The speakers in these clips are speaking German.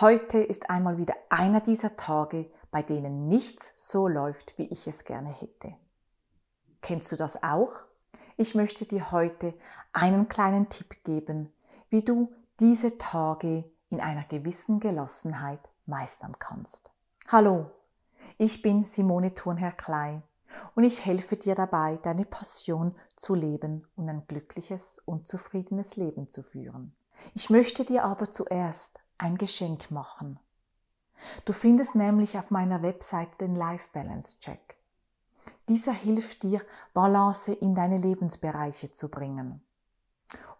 Heute ist einmal wieder einer dieser Tage, bei denen nichts so läuft, wie ich es gerne hätte. Kennst du das auch? Ich möchte dir heute einen kleinen Tipp geben, wie du diese Tage in einer gewissen Gelassenheit meistern kannst. Hallo, ich bin Simone Thurnherr Klei und ich helfe dir dabei, deine Passion zu leben und ein glückliches und zufriedenes Leben zu führen. Ich möchte dir aber zuerst ein Geschenk machen. Du findest nämlich auf meiner Website den Life Balance Check. Dieser hilft dir, Balance in deine Lebensbereiche zu bringen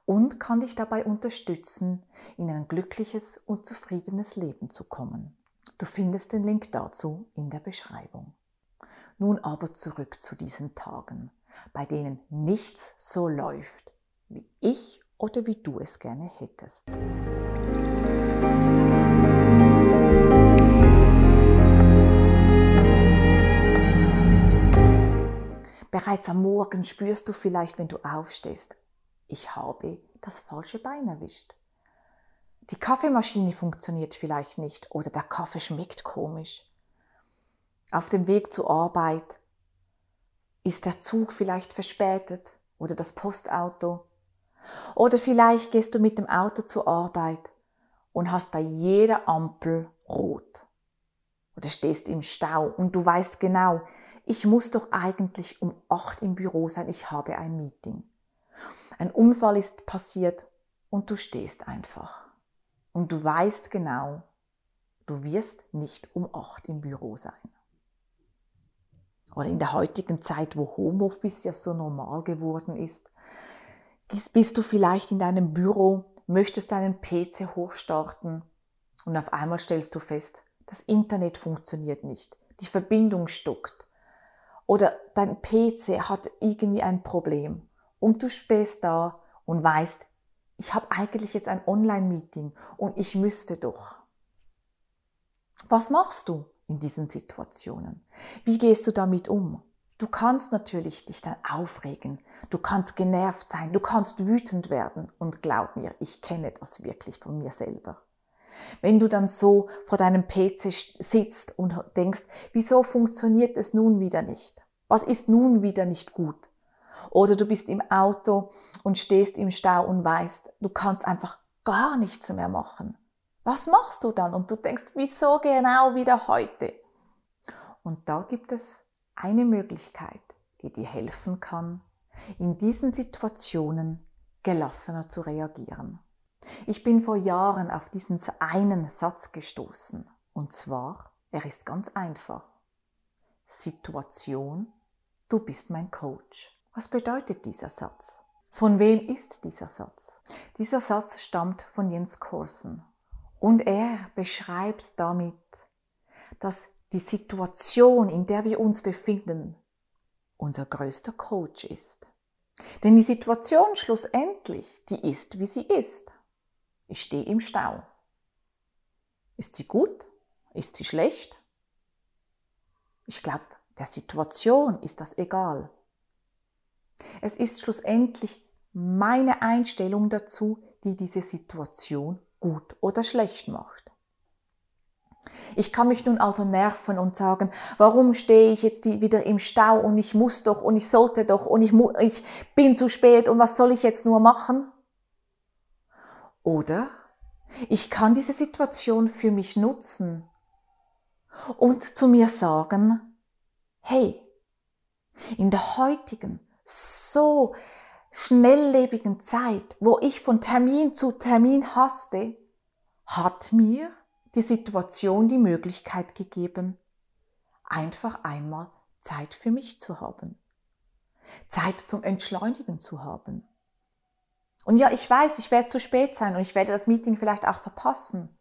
und kann dich dabei unterstützen, in ein glückliches und zufriedenes Leben zu kommen. Du findest den Link dazu in der Beschreibung. Nun aber zurück zu diesen Tagen, bei denen nichts so läuft, wie ich oder wie du es gerne hättest. Bereits am Morgen spürst du vielleicht, wenn du aufstehst, ich habe das falsche Bein erwischt. Die Kaffeemaschine funktioniert vielleicht nicht oder der Kaffee schmeckt komisch. Auf dem Weg zur Arbeit ist der Zug vielleicht verspätet oder das Postauto. Oder vielleicht gehst du mit dem Auto zur Arbeit und hast bei jeder Ampel rot. Oder stehst im Stau und du weißt genau, ich muss doch eigentlich um acht im Büro sein, ich habe ein Meeting. Ein Unfall ist passiert und du stehst einfach. Und du weißt genau, du wirst nicht um acht im Büro sein. Oder in der heutigen Zeit, wo Homeoffice ja so normal geworden ist, bist du vielleicht in deinem Büro, möchtest deinen PC hochstarten und auf einmal stellst du fest, das Internet funktioniert nicht, die Verbindung stockt oder dein PC hat irgendwie ein Problem und du stehst da und weißt, ich habe eigentlich jetzt ein Online-Meeting und ich müsste doch. Was machst du in diesen Situationen? Wie gehst du damit um? Du kannst natürlich dich dann aufregen, du kannst genervt sein, du kannst wütend werden und glaub mir, ich kenne das wirklich von mir selber. Wenn du dann so vor deinem PC sitzt und denkst, wieso funktioniert es nun wieder nicht? Was ist nun wieder nicht gut? Oder du bist im Auto und stehst im Stau und weißt, du kannst einfach gar nichts mehr machen. Was machst du dann? Und du denkst, wieso genau wieder heute? Und da gibt es eine Möglichkeit, die dir helfen kann, in diesen Situationen gelassener zu reagieren. Ich bin vor Jahren auf diesen einen Satz gestoßen. Und zwar, er ist ganz einfach. Situation, du bist mein Coach. Was bedeutet dieser Satz? Von wem ist dieser Satz? Dieser Satz stammt von Jens Korsen und er beschreibt damit, dass die Situation, in der wir uns befinden, unser größter Coach ist. Denn die Situation schlussendlich, die ist, wie sie ist. Ich stehe im Stau. Ist sie gut? Ist sie schlecht? Ich glaube, der Situation ist das egal. Es ist schlussendlich meine Einstellung dazu, die diese Situation gut oder schlecht macht. Ich kann mich nun also nerven und sagen, warum stehe ich jetzt wieder im Stau und ich muss doch und ich sollte doch und ich, ich bin zu spät und was soll ich jetzt nur machen? Oder ich kann diese Situation für mich nutzen und zu mir sagen, hey, in der heutigen so schnelllebigen Zeit, wo ich von Termin zu Termin haste, hat mir die Situation die Möglichkeit gegeben, einfach einmal Zeit für mich zu haben. Zeit zum Entschleunigen zu haben. Und ja, ich weiß, ich werde zu spät sein und ich werde das Meeting vielleicht auch verpassen.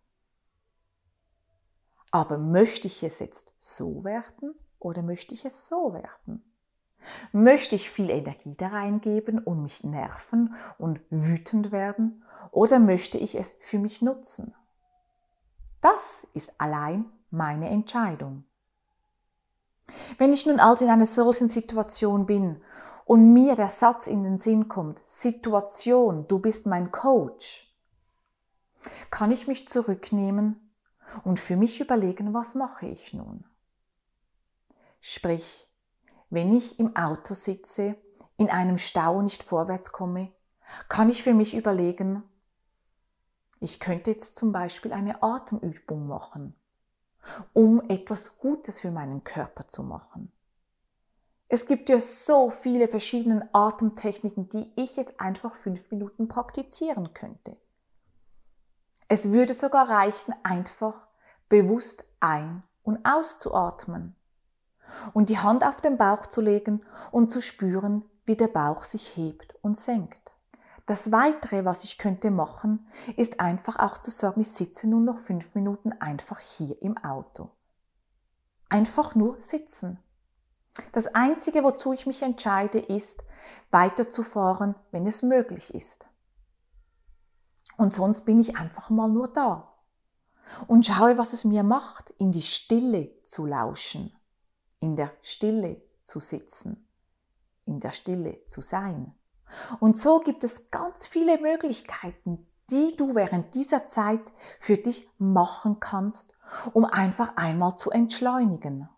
Aber möchte ich es jetzt so werden oder möchte ich es so werden? Möchte ich viel Energie da reingeben und mich nerven und wütend werden oder möchte ich es für mich nutzen? Das ist allein meine Entscheidung. Wenn ich nun also in einer solchen Situation bin und mir der Satz in den Sinn kommt, Situation, du bist mein Coach, kann ich mich zurücknehmen und für mich überlegen, was mache ich nun. Sprich, wenn ich im Auto sitze, in einem Stau nicht vorwärts komme, kann ich für mich überlegen, ich könnte jetzt zum Beispiel eine Atemübung machen, um etwas Gutes für meinen Körper zu machen. Es gibt ja so viele verschiedene Atemtechniken, die ich jetzt einfach fünf Minuten praktizieren könnte. Es würde sogar reichen, einfach bewusst ein- und auszuatmen und die Hand auf den Bauch zu legen und zu spüren, wie der Bauch sich hebt und senkt. Das Weitere, was ich könnte machen, ist einfach auch zu sagen, ich sitze nun noch fünf Minuten einfach hier im Auto. Einfach nur sitzen. Das Einzige, wozu ich mich entscheide, ist, weiterzufahren, wenn es möglich ist. Und sonst bin ich einfach mal nur da und schaue, was es mir macht, in die Stille zu lauschen, in der Stille zu sitzen, in der Stille zu sein. Und so gibt es ganz viele Möglichkeiten, die du während dieser Zeit für dich machen kannst, um einfach einmal zu entschleunigen.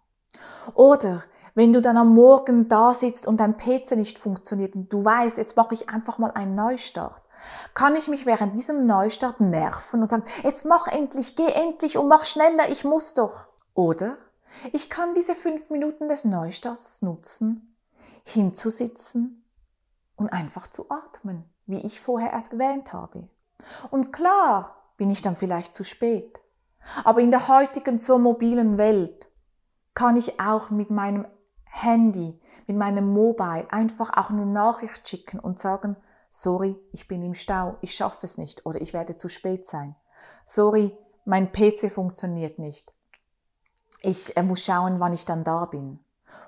Oder wenn du dann am Morgen da sitzt und dein PC nicht funktioniert und du weißt, jetzt mache ich einfach mal einen Neustart, kann ich mich während diesem Neustart nerven und sagen, jetzt mach endlich, geh endlich und mach schneller, ich muss doch. Oder ich kann diese fünf Minuten des Neustarts nutzen, hinzusitzen und einfach zu atmen, wie ich vorher erwähnt habe. Und klar bin ich dann vielleicht zu spät. Aber in der heutigen so mobilen Welt kann ich auch mit meinem Handy, mit meinem Mobile einfach auch eine Nachricht schicken und sagen, sorry, ich bin im Stau, ich schaffe es nicht oder ich werde zu spät sein. Sorry, mein PC funktioniert nicht. Ich äh, muss schauen, wann ich dann da bin.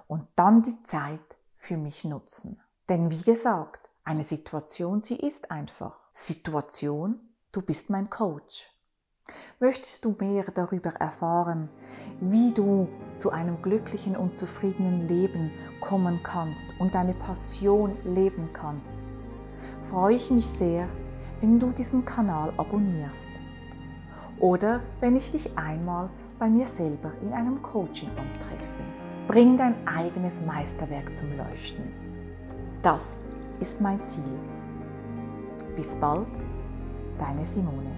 Und dann die Zeit für mich nutzen. Denn wie gesagt, eine Situation, sie ist einfach. Situation, du bist mein Coach. Möchtest du mehr darüber erfahren, wie du zu einem glücklichen und zufriedenen Leben kommen kannst und deine Passion leben kannst? freue ich mich sehr, wenn du diesen Kanal abonnierst oder wenn ich dich einmal bei mir selber in einem Coaching antreffe. Bring dein eigenes Meisterwerk zum Leuchten. Das ist mein Ziel. Bis bald, deine Simone.